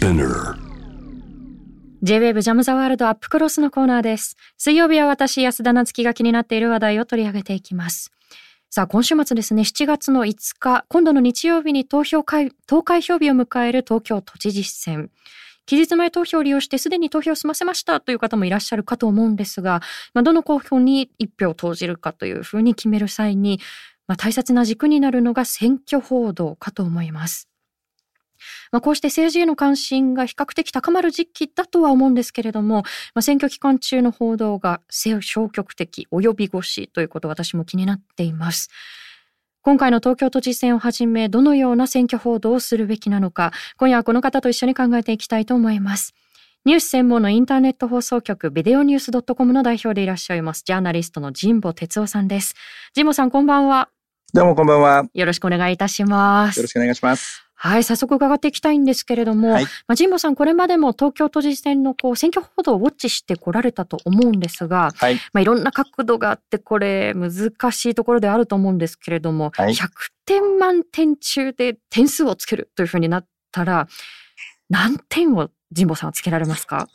Spinner J-WAVE ジャムザワールドアップクロスのコーナーです。水曜日は私、安田なつきが気になっている話題を取り上げていきます。さあ、今週末ですね、7月の5日、今度の日曜日に投票会、投開票日を迎える東京都知事選。期日前投票を利用してすでに投票を済ませましたという方もいらっしゃるかと思うんですが、まあ、どの候補に一票を投じるかというふうに決める際に、まあ、大切な軸になるのが選挙報道かと思います。まあ、こうして政治への関心が比較的高まる時期だとは思うんですけれども、まあ、選挙期間中の報道が消極的及び腰ということ私も気になっています。今回の東京都知事選をはじめ、どのような選挙報道をするべきなのか、今夜はこの方と一緒に考えていきたいと思います。ニュース専門のインターネット放送局ビデオニュース .com の代表でいらっしゃいます、ジャーナリストの神保哲夫さんです。神保さん、こんばんは。どうもこんばんは。よろしくお願いいたします。よろしくお願いします。はい、早速伺っていきたいんですけれども、はいまあ、神保さん、これまでも東京都知事選のこう選挙報道をウォッチしてこられたと思うんですが、はい。まあ、いろんな角度があって、これ難しいところであると思うんですけれども、はい100点満点中で点数をつけるというふうになったら、何点を神保さんはつけられますか？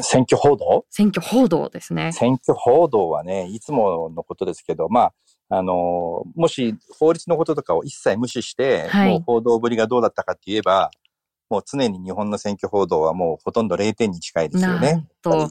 選挙報道？選挙報道ですね。選挙報道はね、いつものことですけど、まあ、あの、もし法律のこととかを一切無視して、はいもう報道ぶりがどうだったかって言えば、もう常に日本の選挙報道はもうほとんど0点に近いですよね。と、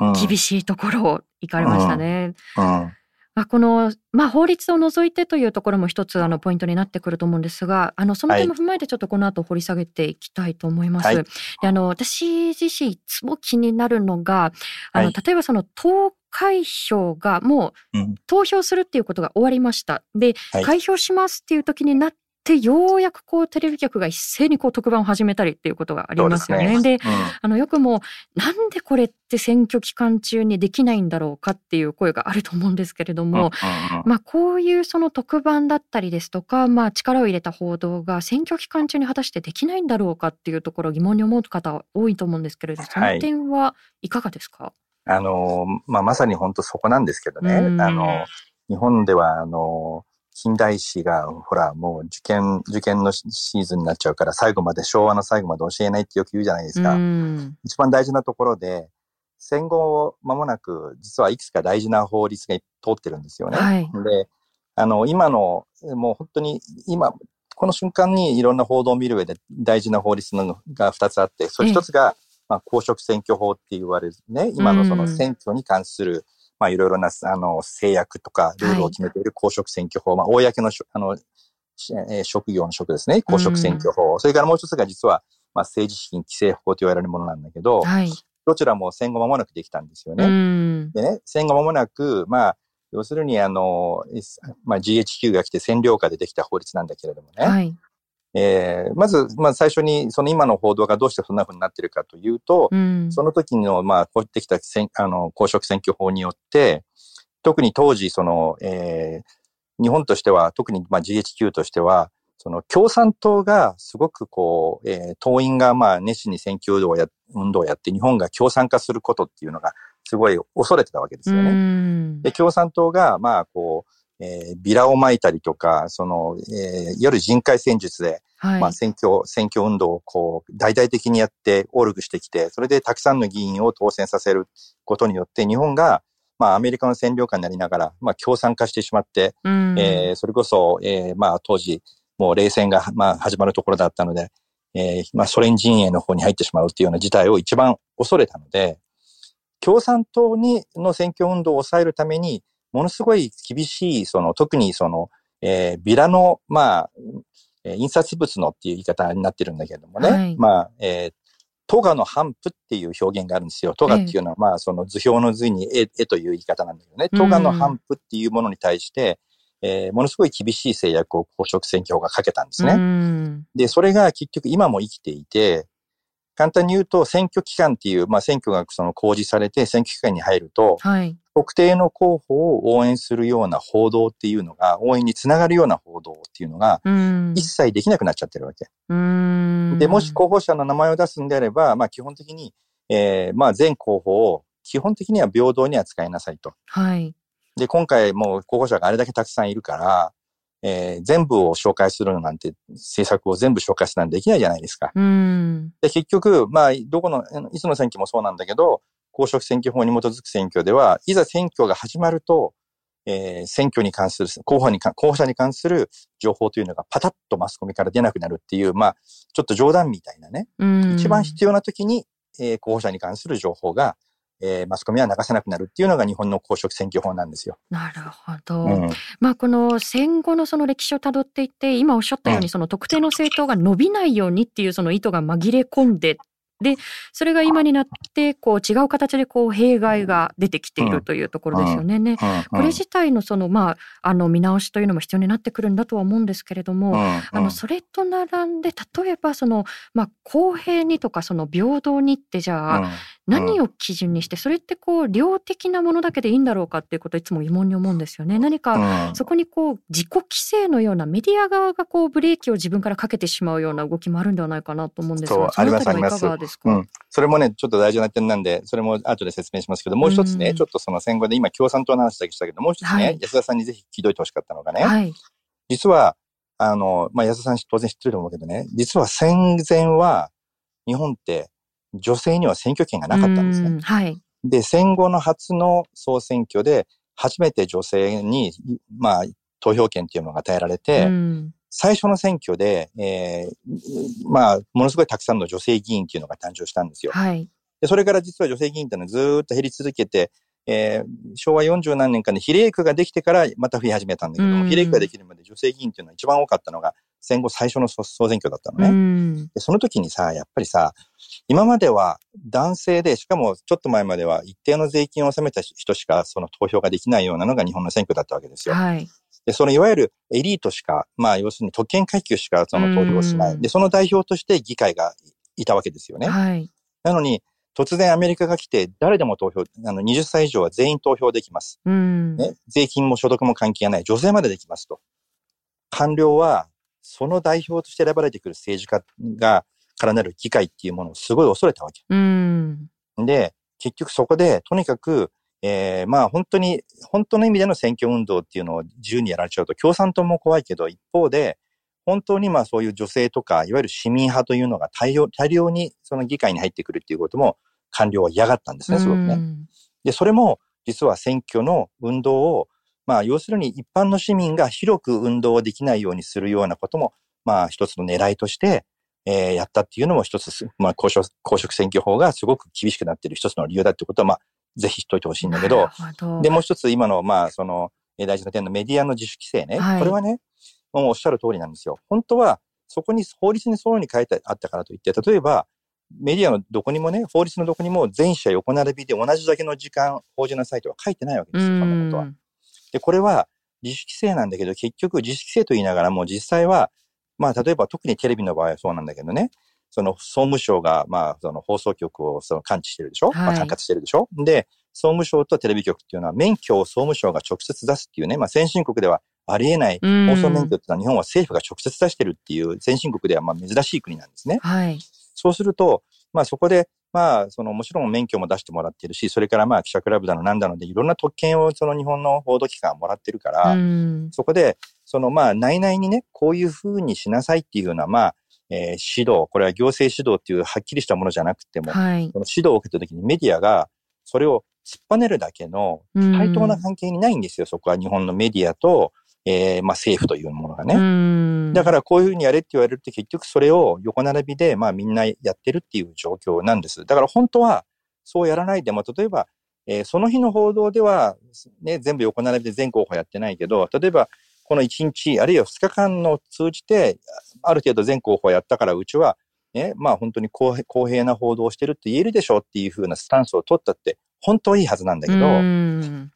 うん、厳しいところを行かれましたね。うん。まあ、この、まあ、法律を除いてというところも一つあのポイントになってくると思うんですがあのその点も踏まえてちょっとこの後掘り下げていきたいと思います。はいであの私自身いつも気になるのがあの、はい例えばその投開票がもううん投票するっていうことが終わりました。で、はい開票しますっていう時になってようやくこうテレビ局が一斉にこう特番を始めたりっていうことがありますよね。でですねあのよくもなんでこれって選挙期間中にできないんだろうかっていう声があると思うんですけれどうん。も、うんうんまあこういうその特番だったりですとか、まあ力を入れた報道が選挙期間中に果たしてできないんだろうかっていうところを疑問に思う方多いと思うんですけれど、その点はいかがですか、あの、まあ、まさに本当そこなんですけどね。うんあの、日本では、あの、近代史が、ほら、もう受験、受験のシーズンになっちゃうから、最後まで、昭和の最後まで教えないってよく言うじゃないですか。うん一番大事なところで、戦後間もなく、実はいくつか大事な法律が通ってるんですよね。はいで、あの、今の、もう本当に、今、この瞬間にいろんな報道を見る上で大事な法律のが2つあって、それ一つが、まあ、公職選挙法って言われるね、今のその選挙に関する、まあ、いろいろな、あの、制約とか、ルールを決めている公職選挙法、まあ、公のあの、しえー職業の職ですね、公職選挙法。それからもう一つが実は、まあ、政治資金規正法と言われるものなんだけど、はい。どちらも戦後間もなくできたんですようね。ん。でね、戦後間もなく、まあ、要するに、あの、まあ、GHQ が来て占領下でできた法律なんだけれどもね。はい。えーまず、まあ、最初に、その今の報道がどうしてそんな風になってるかというと、うん。その時の、まあ、こうってきた選あの公職選挙法によって、特に当時、その、えー日本としては、特に、まあ、GHQ としては、その共産党がすごくこう、えー党員がまあ熱心に選挙運動をや運動をやって日本が共産化することっていうのがすごい恐れてたわけですようね。んで、共産党がまあこう、えービラを撒いたりとか、その、えーいわゆる人海戦術で、はい。まあ選挙、選挙運動をこう、大々的にやって、オルグしてきて、それでたくさんの議員を当選させることによって、日本が、まあアメリカの占領下になりながら、まあ共産化してしまって、うんえーそれこそ、えーまあ当時、もう冷戦が、まあ、始まるところだったので、えーまあソ連陣営の方に入ってしまうっていうような事態を一番恐れたので、共産党にの選挙運動を抑えるために、ものすごい厳しい、その、特にその、えービラの、まあ、えー印刷物のっていう言い方になってるんだけれどもね、はいまあ、えー、トガの反布っていう表現があるんですよ。トガっていうのは、まあ、その図表の図に絵絵という言い方なんだけどね。トガの反布っていうものに対して、えーものすごい厳しい制約を公職選挙法がかけたんですね。うんで、それが結局今も生きていて、簡単に言うと選挙期間っていう、まあ選挙がその公示されて選挙期間に入ると、はい。特定の候補を応援するような報道っていうのが、応援につながるような報道っていうのが、うん。一切できなくなっちゃってるわけ。うん。で、もし候補者の名前を出すんであれば、まあ基本的に、えーまあ全候補を基本的には平等に扱いなさいと。はい。で、今回もう候補者があれだけたくさんいるから、えー、全部を紹介するなんて、政策を全部紹介するなんてできないじゃないですか。うん、で、結局、まあ、どこの、いつの選挙もそうなんだけど、公職選挙法に基づく選挙では、いざ選挙が始まると、えー、選挙に関する、候補に候補者に関する情報というのがパタッとマスコミから出なくなるっていう、まあ、ちょっと冗談みたいなね。一番必要な時に、えー、候補者に関する情報がえー、マスコミは流せなくなるっていうのが日本の公職選挙法なんですよ。なるほど。うん、まあこの戦後のその歴史をたどっていって今おっしゃったようにその特定の政党が伸びないようにっていうその意図が紛れ込んででそれが今になってこう違う形でこう弊害が出てきているというところですよね。ね。これ自体のそのまああの見直しというのも必要になってくるんだとは思うんですけれども、あのそれと並んで例えばそのまあ公平にとかその平等にってじゃあ何を基準にしてそれってこう量的なものだけでいいんだろうかっていうことをいつも疑問に思うんですよね。何かそこにこう自己規制のようなメディア側がこうブレーキを自分からかけてしまうような動きもあるんではないかなと思うんですが、そのあたりはいかがですか？うん、それもねちょっと大事な点なんでそれも後で説明しますけどもう一つね、うん、ちょっとその戦後で今共産党の話だけしたけどもう一つね、はい、安田さんにぜひ聞いといてほしかったのがね、はい、実はあの、まあ、安田さん当然知ってると思うけどね実は戦前は日本って女性には選挙権がなかったんですね。はい。で、戦後の初の総選挙で、初めて女性に、まあ、投票権っていうのが与えられて、最初の選挙で、えー、まあ、ものすごいたくさんの女性議員っていうのが誕生したんですよ。はい。で、それから実は女性議員っていうのはずっと減り続けて、えー、昭和40何年間で比例区ができてからまた増え始めたんだけども、比例区ができるまで女性議員っていうのは一番多かったのが戦後最初の総選挙だったのね。でその時にさ、やっぱりさ、今までは男性で、しかもちょっと前までは一定の税金を納めた人しかその投票ができないようなのが日本の選挙だったわけですよ。はい。で、そのいわゆるエリートしか、まあ要するに特権階級しかその投票をしない。で、その代表として議会がいたわけですよね。はい。なのに、突然アメリカが来て、誰でも投票、あの、20歳以上は全員投票できます。うん、ね。税金も所得も関係がない。女性までできますと。官僚は、その代表として選ばれてくる政治家が、からなる議会っていうものをすごい恐れたわけ。うん、で、結局そこで、とにかく、えー、まあ本当に、本当の意味での選挙運動っていうのを自由にやられちゃうと、共産党も怖いけど、一方で、本当にまあそういう女性とか、いわゆる市民派というのが大量大量にその議会に入ってくるっていうことも官僚は嫌がったんですね、すごくね。で、それも実は選挙の運動を、まあ要するに一般の市民が広く運動できないようにするようなことも、まあ一つの狙いとして、えー、やったっていうのも一つ、まあ公職公職選挙法がすごく厳しくなっている一つの理由だってことは、まあぜひ知っといてほしいんだけど、ど。で、もう一つ今の、まあその、大事な点のメディアの自主規制ね、はい、これはね、もうおっしゃる通りなんですよ。本当は、そこに法律にそういうに書いてあったからといって、例えば、メディアのどこにもね、法律のどこにも全社横並びで同じだけの時間報じなさいとは書いてないわけですよ、そんなことは。で、これは自主規制なんだけど、結局自主規制と言いながらも実際は、まあ、例えば特にテレビの場合はそうなんだけどね、その総務省が、まあ、その放送局をその感知してるでしょ、はい、まあ、管轄してるでしょ？で、総務省とテレビ局っていうのは免許を総務省が直接出すっていうね、まあ、先進国ではありえない放送免許っていうのは日本は政府が直接出してるっていう先進国ではまあ珍しい国なんですね。はい。そうすると、まあそこで、まあそのもちろん免許も出してもらってるし、それからまあ記者クラブだのなんだのでいろんな特権をその日本の報道機関もらってるから、そこで、そのまあ内々にね、こういうふうにしなさいっていうようなまあ、えー、指導、これは行政指導っていうはっきりしたものじゃなくても、はい、その指導を受けた時にメディアがそれを突っぱねるだけの対等な関係にないんですよ、そこは日本のメディアと、えー、まあ政府というものがね。だからこういうふうにやれって言われるって結局それを横並びでまあみんなやってるっていう状況なんです。だから本当はそうやらないでも、例えば、えー、その日の報道では、ね、全部横並びで全候補やってないけど、例えばこの1日あるいは2日間の通じて、ある程度全候補やったからうちは、ね、まあ本当に公平な報道をしてるって言えるでしょうっていうふうなスタンスを取ったって本当はいいはずなんだけど、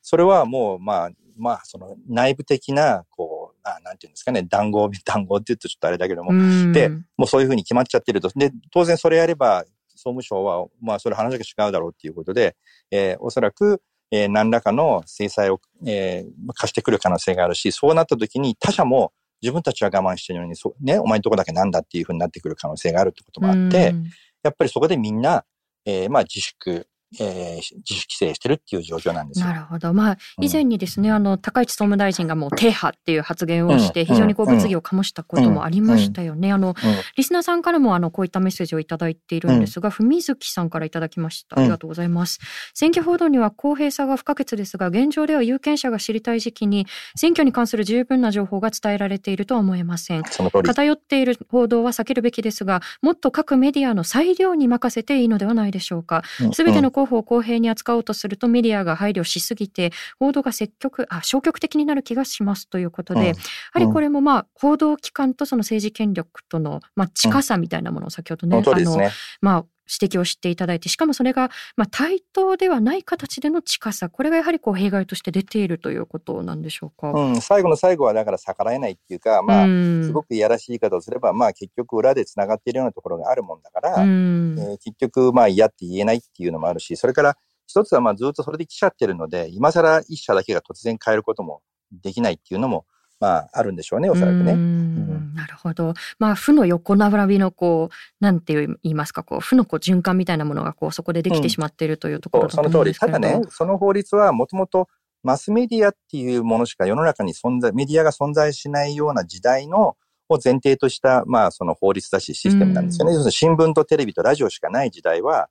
それはもうまあまあ、その内部的な、こう、あなんていうんですかね、談合、談合って言うとちょっとあれだけども、で、もうそういうふうに決まっちゃってると。で、当然それやれば、総務省は、まあ、それ話が違うだろうっていうことで、えー、おそらく、えー、何らかの制裁を、えー、貸してくる可能性があるし、そうなった時に他者も自分たちは我慢してるのに、そね、お前のとこだけなんだっていうふうになってくる可能性があるってこともあって、やっぱりそこでみんな、えー、まあ自粛、えー、自主規制してるっていう状況なんですよ。なるほど。まあ、以前にですね、うん、あの、高市総務大臣がもう、停波っていう発言をして、非常にこう、物議を醸したこともありましたよね。あの、リスナーさんからも、あの、こういったメッセージをいただいているんですが、文月さんからいただきました。ありがとうございます。選挙報道には公平さが不可欠ですが、現状では有権者が知りたい時期に、選挙に関する十分な情報が伝えられているとは思えません。偏っている報道は避けるべきですが、もっと各メディアの裁量に任せていいのではないでしょうか。すべての候補を公平に扱おうとするとメディアが配慮しすぎて、報道が積極、あ、消極的になる気がしますということで、うん、やはりこれもまあ、報道機関とその政治権力との、まあ、近さみたいなものを先ほどね、うん、あの、まあ、指摘をしていただいて、しかもそれが、まあ、対等ではない形での近さ、これがやはりこう弊害として出ているということなんでしょうか？うん、最後の最後はだから逆らえないっていうか、まあ、すごくいやらしい言い方をすれば、まあ結局裏でつながっているようなところがあるもんだから、えー、結局まあ嫌って言えないっていうのもあるし、それから一つはまあずっとそれで来ちゃってるので、今更一社だけが突然変えることもできないっていうのも、まあ、あるんでしょうね、おそらくね。うんなるほど。まあ、負の横並びの、こう、なんて言いますか、こう、負のこう循環みたいなものが、こう、そこでできてしまっているというところだと思うんですけど、うん、その通り。ただね、その法律はもともとマスメディアっていうものしか世の中に存在、メディアが存在しないような時代の、を前提とした、まあ、その法律だし、システムなんですよね。要するに新聞とテレビとラジオしかない時代は、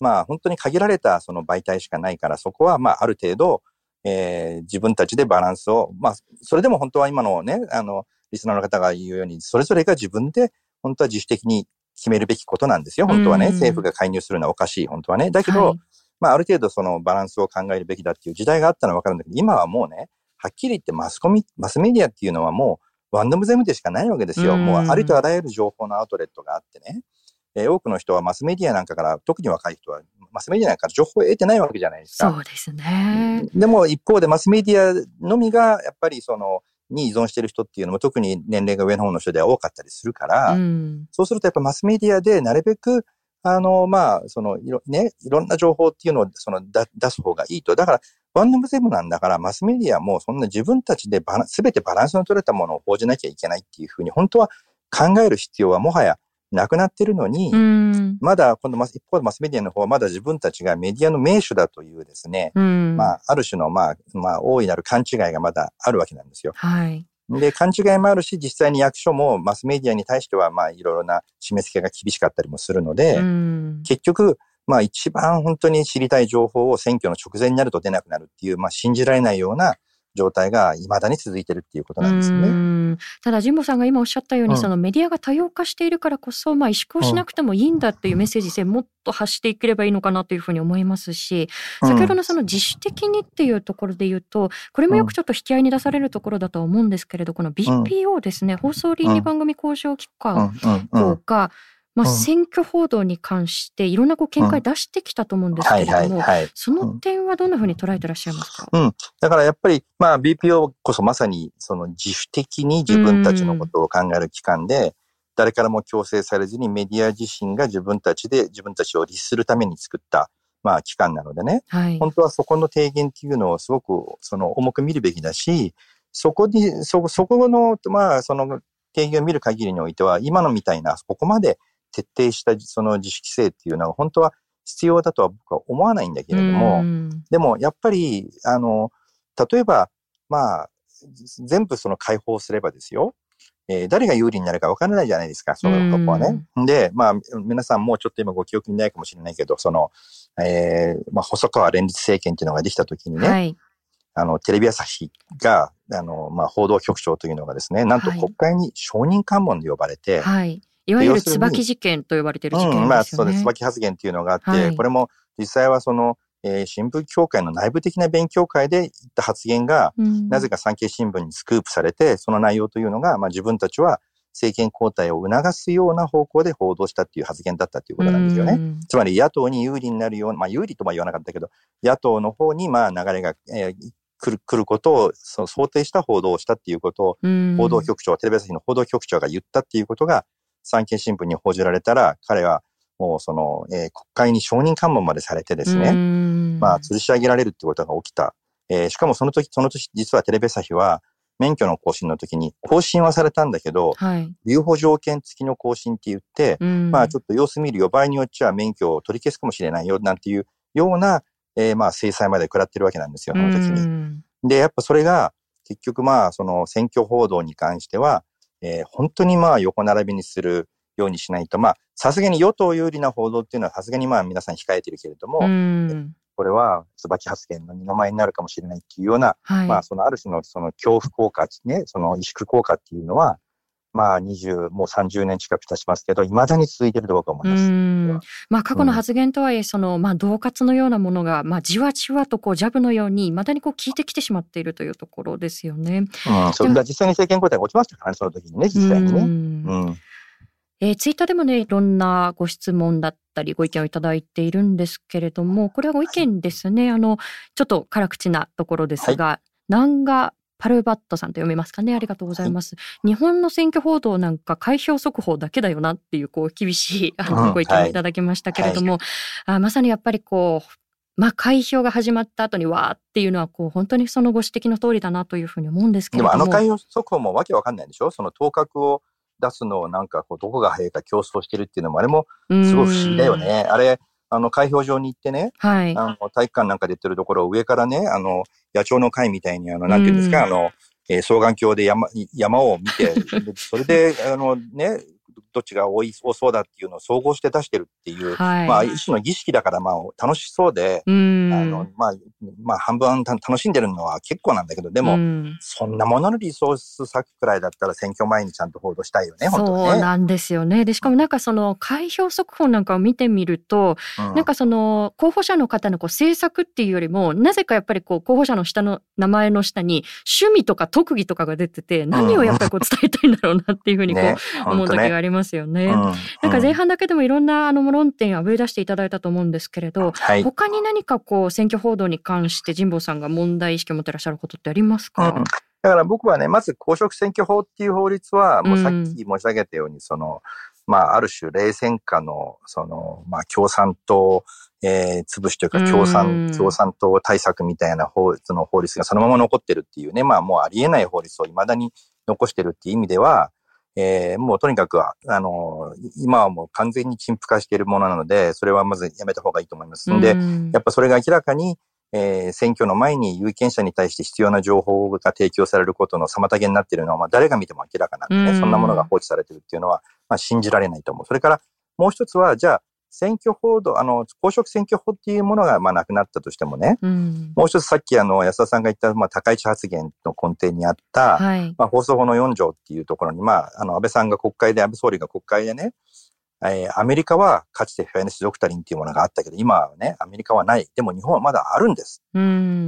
まあ、本当に限られたその媒体しかないから、そこは、まあ、ある程度、えー、自分たちでバランスを、まあ、それでも本当は今のね、あの、リスナーの方が言うように、それぞれが自分で、本当は自主的に決めるべきことなんですよ。本当はね、政府が介入するのはおかしい、本当はね。だけど、はい、まあ、ある程度そのバランスを考えるべきだっていう時代があったのはわかるんだけど、今はもうね、はっきり言ってマスコミ、マスメディアっていうのはもう、ワンダムゼムでしかないわけですよ。もうありとあらゆる情報のアウトレットがあってね。えー、多くの人はマスメディアなんかから、特に若い人はマスメディアなんか情報を得てないわけじゃないですか。そうですね。でも一方でマスメディアのみが、やっぱりその、に依存してる人っていうのも特に年齢が上の方の人では多かったりするから、うん、そうするとやっぱマスメディアでなるべく、あの、まあ、その、いろ、ね、いろんな情報っていうのを、その、だ出す方がいいと。だから、ワンナムゼムなんだから、マスメディアもそんな自分たちでバラ、すべてバランスの取れたものを報じなきゃいけないっていうふうに、本当は考える必要はもはやなくなってるのに、まだ、この一方でマスメディアの方はまだ自分たちがメディアの名手だというですね、まあ、ある種の、まあ、まあ、大いなる勘違いがまだあるわけなんですよ。はい。で、勘違いもあるし、実際に役所もマスメディアに対しては、まあ、いろいろな締め付けが厳しかったりもするので、結局、まあ、一番本当に知りたい情報を選挙の直前になると出なくなるっていう、まあ、信じられないような状態が未だに続いてるっていうことなんですね。ただ、神保さんが今おっしゃったように、うん、そのメディアが多様化しているからこそ、まあ、萎縮をしなくてもいいんだっていうメッセージ性、もっと発していければいいのかなというふうに思いますし、先ほどのその自主的にっていうところで言うと、これもよくちょっと引き合いに出されるところだと思うんですけれど、この BPO ですね、放送倫理番組交渉機関が、まあ、選挙報道に関していろんなこう見解出してきたと思うんですけれども、その点はどんなふうに捉えてらっしゃいますか、うん、だからやっぱり、まあ、BPO こそまさにその自主的に自分たちのことを考える機関で、誰からも強制されずにメディア自身が自分たちで自分たちを律するために作った、まあ、機関なのでね、はい、本当はそこの提言っていうのをすごくその重く見るべきだし、そこに、そ、そこの、まあ、その提言を見る限りにおいては、今のみたいな、ここまで徹底したその自主規制っていうのは本当は必要だとは僕は思わないんだけれども、でもやっぱり、あの、例えば、まあ、全部その解放すればですよ、えー、誰が有利になるか分からないじゃないですか、そういうとこはね。で、まあ、皆さんもうちょっと今ご記憶にないかもしれないけど、その、えー、まあ、細川連立政権っていうのができたときにね、はい、あの、テレビ朝日が、あの、まあ、報道局長というのがですね、なんと国会に承認喚問で呼ばれて、はいいわゆる椿事件と呼ばれている事件ですよね。うん、まあそうです。椿発言っていうのがあって、はい、これも実際はその、えー、新聞協会の内部的な勉強会で言った発言が、うん、なぜか産経新聞にスクープされて、その内容というのが、まあ自分たちは政権交代を促すような方向で報道したっていう発言だったっていうことなんですよね。つまり野党に有利になるような、まあ有利とは言わなかったけど、野党の方にまあ流れが、えー、来る、来ることをその想定した報道をしたっていうことを、報道局長、テレビ朝日の報道局長が言ったっていうことが、産経新聞に報じられたら、彼はもうその、えー、国会に承認喚問までされてですね、まあ、吊るし上げられるってことが起きた。えー、しかもその時、その年、実はテレビ朝日は、免許の更新の時に、更新はされたんだけど、はい、留保条件付きの更新って言って、まあちょっと様子見るよ、場合によっちゃ免許を取り消すかもしれないよ、なんていうような、えー、まあ制裁まで食らってるわけなんですよ、この時に。で、やっぱそれが結局まあその選挙報道に関しては、えー、本当にまあ横並びにするようにしないと、まあさすがに与党有利な報道っていうのはさすがにまあ皆さん控えてるけれども、これは椿発言の二の舞になるかもしれないっていうような、はい、まあそのある種のその恐怖効果ね、その萎縮効果っていうのは、まあ20、もう30年近く経ちますけど、いまだに続いていると僕は思います。まあ過去の発言とはいえ、その、まあ恫喝のようなものが、まあじわじわとこうジャブのように、いまだにこう効いてきてしまっているというところですよね。うん、それが実際に政権交代が落ちましたからね、その時にね、実際にね。うん。えー、ツイッターでもね、いろんなご質問だったり、ご意見をいただいているんですけれども、これはご意見ですね。あの、ちょっと辛口なところですが、はい、南賀パルバットさんと読めますかねありがとうございます。日本の選挙報道なんか開票速報だけだよなっていうこう厳しいあのご意見をいただきましたけれども、はいあまさにやっぱりこうまあ、開票が始まった後にわーっていうのは、こう、本当にそのご指摘の通りだなというふうに思うんですけれども。でもあの開票速報もわけわかんないでしょ？その当確を出すのをなんかこう、どこが早いか競争してるっていうのも、あれもすごい不思議だよね。あれ、あの、開票場に行ってね、はい。あの、体育館なんか出てるところを上からね、あの、野鳥の会みたいに、あの、なんていうんですか、あの、えー、双眼鏡で山、山を見て、それで、あのね、どっちが多い、多そうだっていうのを総合して出してるっていう、はい、まあ、一種の儀式だから、まあ、楽しそうで、あの、まあ、まあ、半分楽しんでるのは結構なんだけど、でも、そんなもののリソース割くくらいだったら選挙前にちゃんと報道したいよね、本当ね。そうなんですよね。で、しかもなんかその、開票速報なんかを見てみると、うん、なんかその、候補者の方のこう政策っていうよりも、なぜかやっぱりこう、候補者の下の名前の下に、趣味とか特技とかが出てて、何をやっぱりこう伝えたいんだろうなっていうふうにこう、ね、思う時がありますよね。うん、なんか前半だけでもいろんなあの論点あぶり出していただいたと思うんですけれど、はい、他に何かこう選挙報道に関して神保さんが問題意識を持ってらっしゃることってありますか、うん、だから僕はね、まず公職選挙法っていう法律は、もうさっき申し上げたように、その、まあ、ある種、冷戦下の、その、まあ、共産党、えー、潰しというか、共産、共産党対策みたいな法律の法律がそのまま残ってるっていうね、まあ、もうありえない法律を未だに残してるっていう意味では、えー、もうとにかくは、あの、今はもう完全に陳腐化しているものなので、それはまずやめた方がいいと思います。んで、やっぱそれが明らかに、えー、選挙の前に有権者に対して必要な情報が提供されることの妨げになっているのは、まあ、誰が見ても明らかなんでね、そんなものが放置されているっていうのは、まあ、信じられないと思う。それから、もう一つは、じゃあ、選挙報道、あの、公職選挙法っていうものが、まあ、なくなったとしてもね、うん、もう一つさっき、あの、安田さんが言った、まあ、高市発言の根底にあった、はい、まあ、放送法の4条っていうところに、まあ、あの、安倍さんが国会で、安倍総理が国会でね、えー、アメリカはかつてフェアネスドクタリンっていうものがあったけど、今はね、アメリカはない。でも日本はまだあるんです。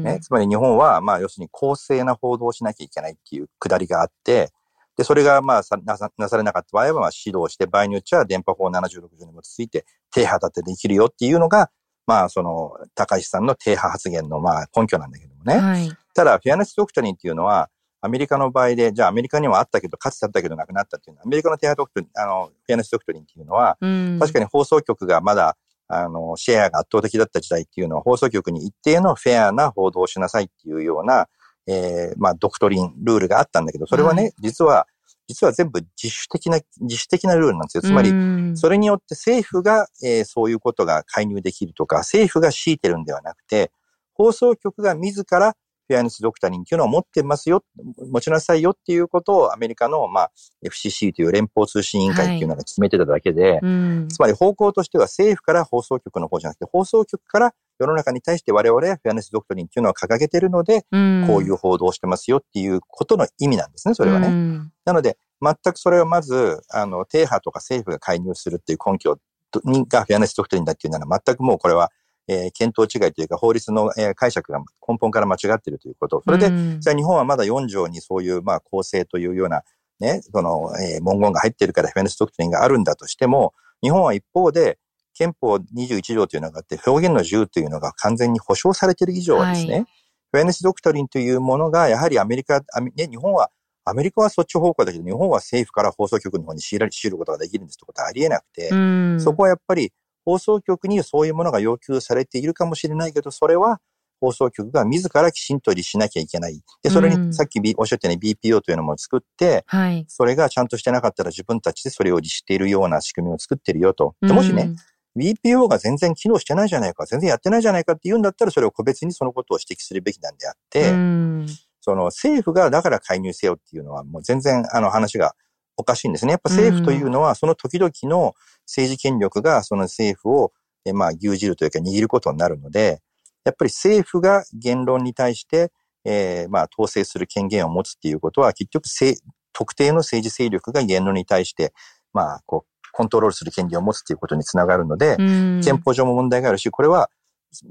ね、つまり日本は、まあ、要するに公正な報道をしなきゃいけないっていうくだりがあって、で、それがまあさなさなされなかった。場合は、まあ指導して、場合によっちゃ電波法76条に基づいて、低波立てできるよっていうのが、まあその、高石さんの低波発言のまあ根拠なんだけどもね。はい、ただ、フェアネスドクタリンっていうのは、アメリカの場合で、じゃあアメリカにはあったけど、かつてあったけどなくなったっていうのは、アメリカの低波ドクトリン、あの、フェアネスドクトリンっていうのは、うん、確かに放送局がまだ、あの、シェアが圧倒的だった時代っていうのは、放送局に一定のフェアな報道をしなさいっていうような、えー、まあ、ドクトリン、ルールがあったんだけど、それはね、はい、実は、実は全部自主的な、自主的なルールなんですよ。つまり、それによって政府が、えー、そういうことが介入できるとか、政府が強いてるんではなくて、放送局が自らフェアネスドクタリンっていうのを持ってますよ、持ちなさいよっていうことをアメリカの、まあ、FCC という連邦通信委員会っていうのが決めてただけで、はいうん、つまり方向としては政府から放送局の方じゃなくて、放送局から世の中に対して我々はフェアネスドクトリンっていうのを掲げてるので、うん、こういう報道をしてますよっていうことの意味なんですね、それはね。うん、なので、全くそれをまず、あの、停波とか政府が介入するっていう根拠がフェアネスドクトリンだっていうなら全くもうこれはえー、検討違いというか法律の、えー、解釈が根本から間違っているということ。それで、じゃあ日本はまだ4条にそういう、まあ、公正というような、ね、その、えー、文言が入っているからフェネスドクトリンがあるんだとしても、日本は一方で、憲法21条というのがあって、表現の自由というのが完全に保障されている以上はですね、はい、フェネスドクトリンというものが、やはりアメリカ、ね、日本は、アメリカはそっち方向だけど、日本は政府から放送局の方に強いることができるんですってことはありえなくて、そこはやっぱり放送局にそういうものが要求されているかもしれないけど、それは放送局が自らきちんと律しなきゃいけない。で、それにさっき、おっしゃったように BPO というのも作って、はい、それがちゃんとしてなかったら自分たちでそれを律しているような仕組みを作ってるよと。でもしね、BPO が全然機能してないじゃないか、全然やってないじゃないかって言うんだったら、それを個別にそのことを指摘するべきなんであって、その政府がだから介入せよっていうのはもう全然あの話がおかしいんですね。やっぱ政府というのはその時々の政治権力がその政府をえまあ牛耳るというか握ることになるので、やっぱり政府が言論に対して、えー、まあ統制する権限を持つっていうことは結局特定の政治勢力が言論に対して、まあこうコントロールする権利を持つということにつながるので、憲法上も問題があるし、これは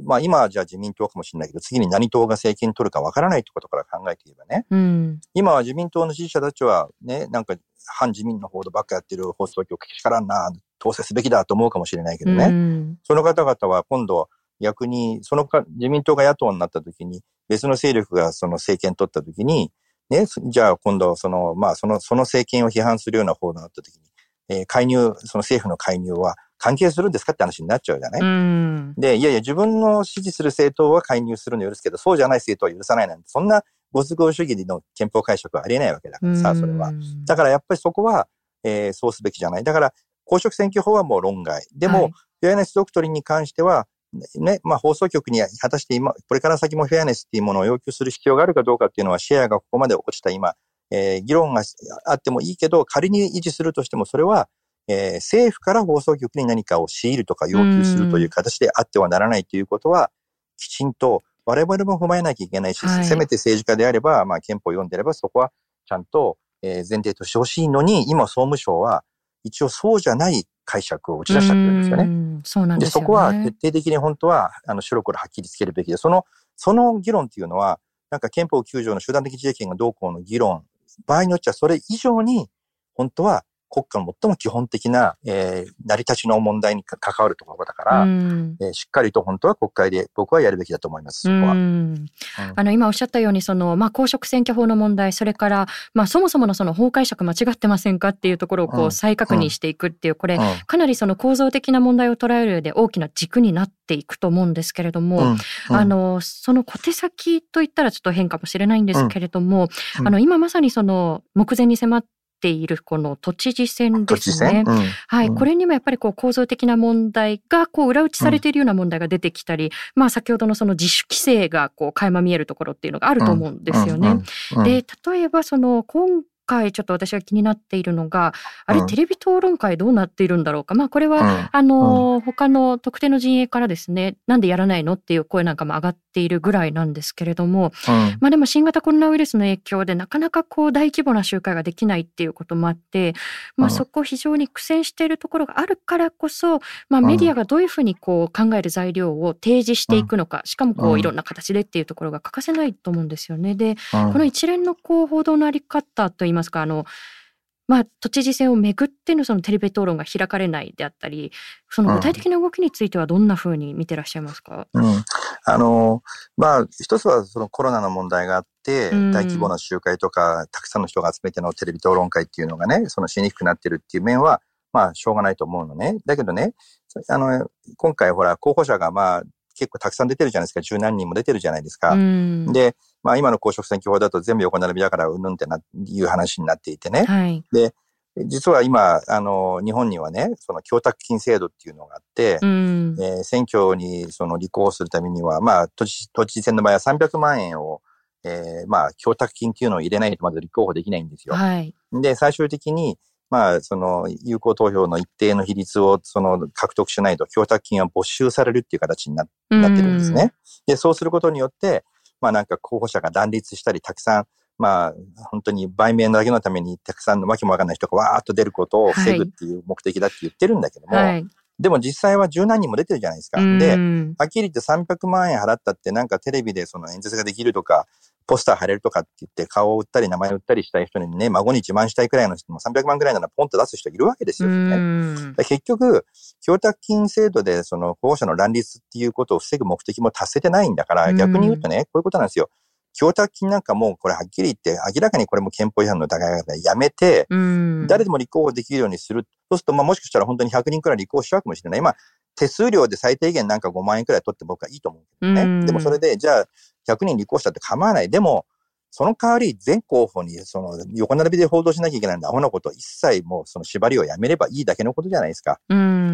まあ今はじゃあ自民党かもしれないけど、次に何党が政権取るかわからないってことから考えていればね、うん、今は自民党の支持者たちはね、なんか反自民の報道ばっかやってる放送局けしからんな、統制すべきだと思うかもしれないけどね、うん、その方々は今度逆に、そのか、自民党が野党になった時に、別の勢力がその政権取った時に、ね、じゃあ今度その、まあその、その政権を批判するような報道になった時に、えー、介入、その政府の介入は関係するんですかって話になっちゃうじゃない、うん、で、いやいや、自分の支持する政党は介入するの許すけど、そうじゃない政党は許さないなんて、そんなご都合主義の憲法解釈はありえないわけだからさ、それは。だからやっぱりそこは、えー、そうすべきじゃない。だから、公職選挙法はもう論外。でも、はい、フェアネスドクトリンに関しては、ね、まあ放送局に果たして今、これから先もフェアネスっていうものを要求する必要があるかどうかっていうのは、シェアがここまで落ちた今、えー、議論があってもいいけど、仮に維持するとしても、それは、えー、政府から放送局に何かを強いるとか要求するという形であってはならないということは、きちんと我々も踏まえなきゃいけないし、はい、せめて政治家であれば、まあ憲法を読んでればそこはちゃんと、えー、前提としてほしいのに、今総務省は一応そうじゃない解釈を打ち出しちゃってるんですよね。そうなんですよ、ね、そこは徹底的に本当は、あの、白黒はっきりつけるべきで、その、その議論っていうのは、なんか憲法9条の集団的自衛権がどうこうの議論、場合によってはそれ以上に、本当は国家の最も基本的な、えー、成り立ちの問題に関わるところだから、うん、えー、しっかりと本当は国会で僕はやるべきだと思います、そこは。うん、あの、今おっしゃったように、その、まあ、公職選挙法の問題、それから、まあ、そもそものその法解釈間違ってませんかっていうところをこう再確認していくっていう、これ、かなりその構造的な問題を捉える上で大きな軸になっていくと思うんですけれども、あの、その小手先といったらちょっと変かもしれないんですけれども、あの、今まさにその目前に迫ってているこの都知事選ですね。うん、はい、これにもやっぱりこう構造的な問題がこう裏打ちされているような問題が出てきたり、うん、まあ先ほどのその自主規制がこう垣間見えるところっていうのがあると思うんですよね。で、例えばその今回ちょっと私が気になっているのが、あれ、テレビ討論会どうなっているんだろうか？まあこれは、あの、他の特定の陣営からですね、なんでやらないのっていう声なんかも上がっているぐらいなんですけれども、まあでも新型コロナウイルスの影響でなかなかこう大規模な集会ができないっていうこともあって、まあそこ非常に苦戦しているところがあるからこそ、まあメディアがどういうふうにこう考える材料を提示していくのか、しかもこういろんな形でっていうところが欠かせないと思うんですよね。で、この一連のこう報道のあり方といいますか、あの、まあ、都知事選をめぐってのそのテレビ討論が開かれないであったり、その具体的な動きについてはどんなふうに見てらっしゃいますか、うん、あの、まあ、一つはそのコロナの問題があって、大規模な集会とか、たくさんの人が集めてのテレビ討論会っていうのがね、そのしにくくなってるっていう面は、まあ、しょうがないと思うのね。だけどね、あの、今回ほら、候補者がまあ、結構たくさん出てるじゃないですか。十何人も出てるじゃないですか。で、まあ今の公職選挙法だと全部横並びだからうんぬんってな、いう話になっていてね。はい、で、実は今、あの、日本にはね、その供託金制度っていうのがあって、うん、えー、選挙にその立候補するためには、まあ、都知都知事選の場合は300万円を、えー、まあ、供託金っていうのを入れないとまず立候補できないんですよ。はい、で、最終的に、まあ、その、有効投票の一定の比率を、その、獲得しないと、供託金は没収されるっていう形にななってるんですね。で、そうすることによって、まあなんか候補者が乱立したり、たくさん、まあ、本当に売名だけのためにたくさんのわけもわかんない人がわーっと出ることを防ぐっていう目的だって言ってるんだけども、はい、でも実際は十何人も出てるじゃないですか。で、はっきり言って300万円払ったってなんかテレビでその演説ができるとか、ポスター貼れるとかって言って顔を売ったり名前を売ったりしたい人にね、孫に自慢したいくらいの人も300万くらいならポンと出す人いるわけですよね。結局、供託金制度でその候補者の乱立っていうことを防ぐ目的も達せてないんだから、逆に言うとね、こういうことなんですよ。供託金なんかもうこれはっきり言って明らかにこれも憲法違反の疑いがやめて、誰でも立候補できるようにする。そうすると、まあもしかしたら本当に100人くらい立候補しちゃうかもしれない。まあ手数料で最低限なんか5万円くらい取って僕はいいと思うけどね。でもそれで、じゃあ100人立候補したって構わない。でも、その代わり全候補にその横並びで報道しなきゃいけないんだ、アホなこと一切もうその縛りをやめればいいだけのことじゃないですか。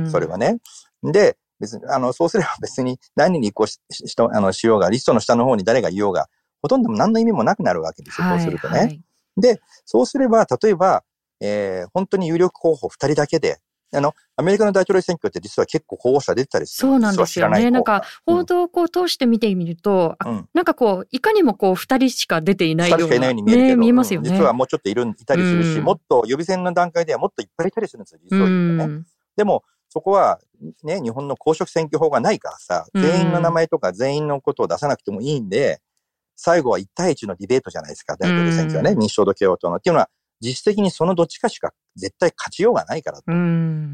それはね。で、別に、あの、そうすれば別に何に移行ししあのしようが、リストの下の方に誰がいようが、ほとんど何の意味もなくなるわけですよ、こうするとね。はい、で、そうすれば、例えば、えー、本当に有力候補2人だけで、あの、アメリカの大統領選挙って実は結構候補者出てたりするそうなんですよね。なんか、報道をこう通して見てみると、うん、なんかこう、いかにもこう、二人しか出ていないような。二人しかいないように見えるけど、ね、見えますよね。実はもうちょっといる、いたりするし、うん、もっと予備選の段階ではもっといっぱいいたりするんですよ、実を言うとね。うん、でも、そこは、ね、日本の公職選挙法がないからさ、全員の名前とか全員のことを出さなくてもいいんで、最後は1対1のディベートじゃないですか、大統領選挙はね、民主党と共和党の。っていうのは、実質的にそのどっちかしか絶対勝ちようがないからと。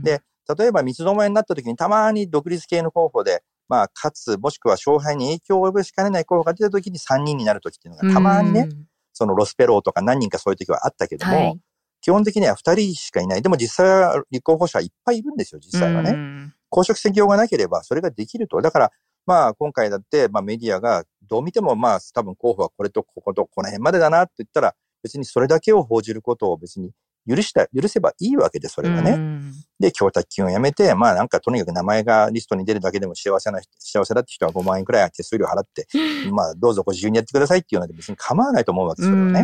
で、例えば三つどもえになった時にたまに独立系の候補で、まあ、勝つ、もしくは勝敗に影響を及ぼしかねない候補が出た時に3人になる時っていうのがたまにね、そのロスペローとか何人かそういう時はあったけども、はい、基本的には2人しかいない。でも実際は立候補者いっぱいいるんですよ、実際はね。公職選挙がなければそれができると。だから、まあ今回だって、まあメディアがどう見てもまあ多分候補はこれとこことこの辺までだなって言ったら、別にそれだけを報じることを別に許した、許せばいいわけで、それはね。で、供託金をやめて、まあなんかとにかく名前がリストに出るだけでも幸せな、幸せだって人は5万円くらい手数料払って、まあどうぞご自由にやってくださいっていうので別に構わないと思うわけですよね。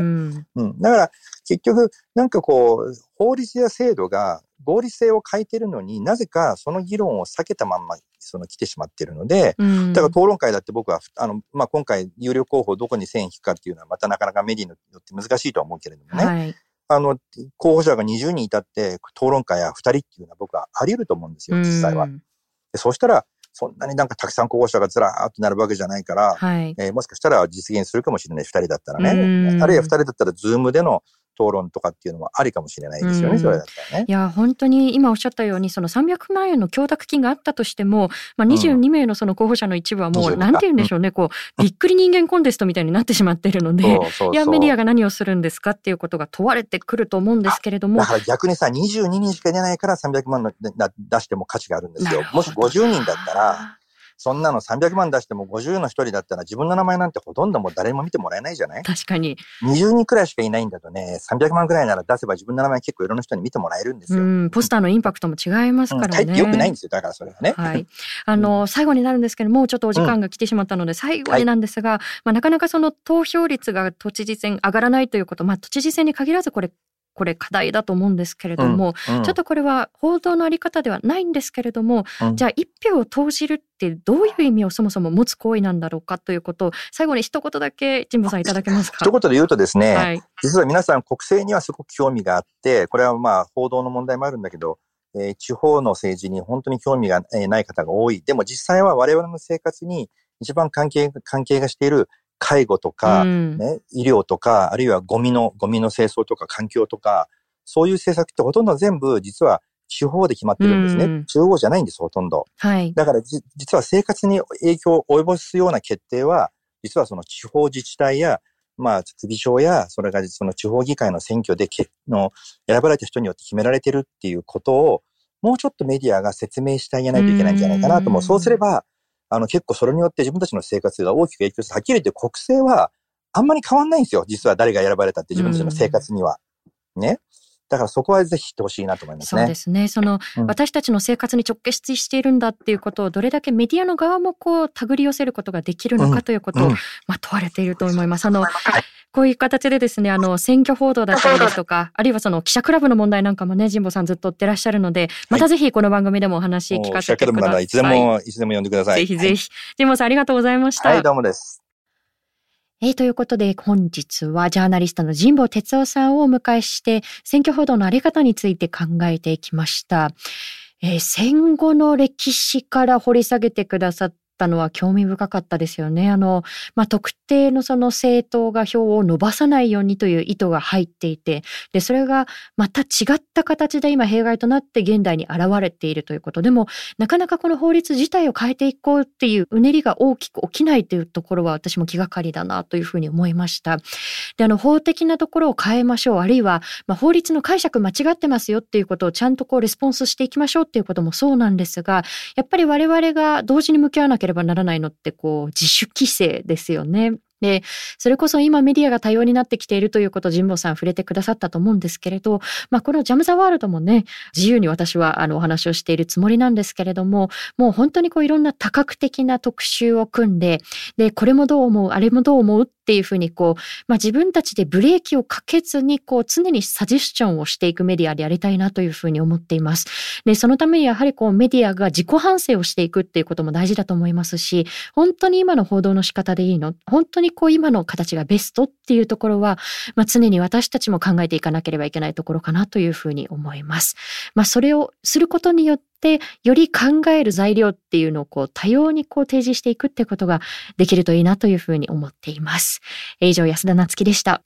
うん。だから結局、なんかこう、法律や制度が合理性を欠いてるのになぜかその議論を避けたまんまその来てしまってるので、だから討論会だって僕は、あの、まあ、今回有力候補をどこに線引くかっていうのはまたなかなかメディアによって難しいとは思うけれどもね。はいあの、候補者が20人いたって討論会や2人っていうのは僕はあり得ると思うんですよ、実際は。でそうしたら、そんなになんかたくさん候補者がずらーっとなるわけじゃないから、はい、えー、もしかしたら実現するかもしれない、2人だったらね。あるいは2人だったら、ズームでの討論とかっていうのもありかもしれないですよね、それだったらね。いや、本当に今おっしゃったように、その300万円の供託金があったとしても、まあ、22名のその候補者の一部はもう、うん、なんて言うんでしょうね、こう、びっくり人間コンテストみたいになってしまっているので、いや、メディアが何をするんですかっていうことが問われてくると思うんですけれども。だから逆にさ、22人しか出ないから300万の出しても価値があるんですよ。もし50人だったら、そんなの300万出しても50の一人だったら自分の名前なんてほとんどもう誰も見てもらえないじゃない？確かに。20人くらいしかいないんだとね、300万くらいなら出せば自分の名前結構いろんな人に見てもらえるんですよ。うん、ポスターのインパクトも違いますからね。うん、よくないんですよ、だからそれはね。はい。あの、最後になるんですけども、ちょっとお時間が来てしまったので、最後になんですが、はい、まあなかなかその投票率が都知事選上がらないということ、まあ都知事選に限らずこれこれ課題だと思うんですけれども、うんうん、ちょっとこれは報道のあり方ではないんですけれども、うん、じゃあ一票を投じるってどういう意味をそもそも持つ行為なんだろうかということを最後に一言だけ神保さんいただけますか？一言で言うとですね、はい、実は皆さん国政にはすごく興味があってこれはまあ報道の問題もあるんだけどえー、地方の政治に本当に興味がない方が多い。でも実際は我々の生活に一番関係、関係がしている介護とか、ね、医療とか、あるいはゴミの、ゴミの清掃とか環境とか、そういう政策ってほとんど全部実は地方で決まってるんですね。うん、中央じゃないんです、ほとんど。はい。だから実は生活に影響を及ぼすような決定は、実はその地方自治体や、まあ、首相や、それがその地方議会の選挙でけの選ばれた人によって決められてるっていうことを、もうちょっとメディアが説明してあげないといけないんじゃないかなと思う。うそうすれば、あの、結構それによって自分たちの生活が大きく影響する。はっきり言って国政はあんまり変わんないんですよ。実は誰が選ばれたって自分たちの生活には。ね。だからそこはぜひ知ってほしいなと思いますね。そうですね。その、うん、私たちの生活に直結しているんだっていうことをどれだけメディアの側もこう手繰り寄せることができるのかということを、うん、まあ問われていると思います。あの、はい、こういう形でですね、あの、選挙報道だったりですとか、あるいはその記者クラブの問題なんかもね、神保さんずっと追ってらっしゃるので、またぜひこの番組でもお話聞かせてください。記者クラブならいつでも、いつでも呼んでください。ぜひぜひ。神保さんありがとうございました。はい、どうもです。えー、ということで本日はジャーナリストの神保哲夫さんをお迎えして選挙報道のあり方について考えていきました。えー、戦後の歴史から掘り下げてくださったのは興味深かったですよね。あの、まあ、特定のその政党が票を伸ばさないようにという意図が入っていて、で、それがまた違った形で今弊害となって現代に現れているということ。でも、なかなかこの法律自体を変えていこうっていううねりが大きく起きないというところは私も気がかりだなというふうに思いました。で、あの、法的なところを変えましょう。あるいは、まあ、法律の解釈間違ってますよっていうことをちゃんとこうレスポンスしていきましょうっていうこともそうなんですが、やっぱり我々が同時に向き合わなきゃければならないのってこう自主規制ですよね。で、それこそ今メディアが多様になってきているということを神保さん触れてくださったと思うんですけれど、まあこのジャム・ザ・ワールドもね、自由に私はあのお話をしているつもりなんですけれども、もう本当にこういろんな多角的な特集を組んで、で、これもどう思う、あれもどう思うっっていうふうにこう、まあ自分たちでブレーキをかけずにこう常にサジェスチョンをしていくメディアでやりたいなというふうに思っています。で、そのためにやはりこうメディアが自己反省をしていくっていうことも大事だと思いますし、本当に今の報道の仕方でいいの？本当にこう今の形がベストっていうところは、まあ、常に私たちも考えていかなければいけないところかなというふうに思います。まあ、それをすることによって、より考える材料っていうのをこう多様にこう提示していくってことができるといいなというふうに思っています。以上、安田なつきでした。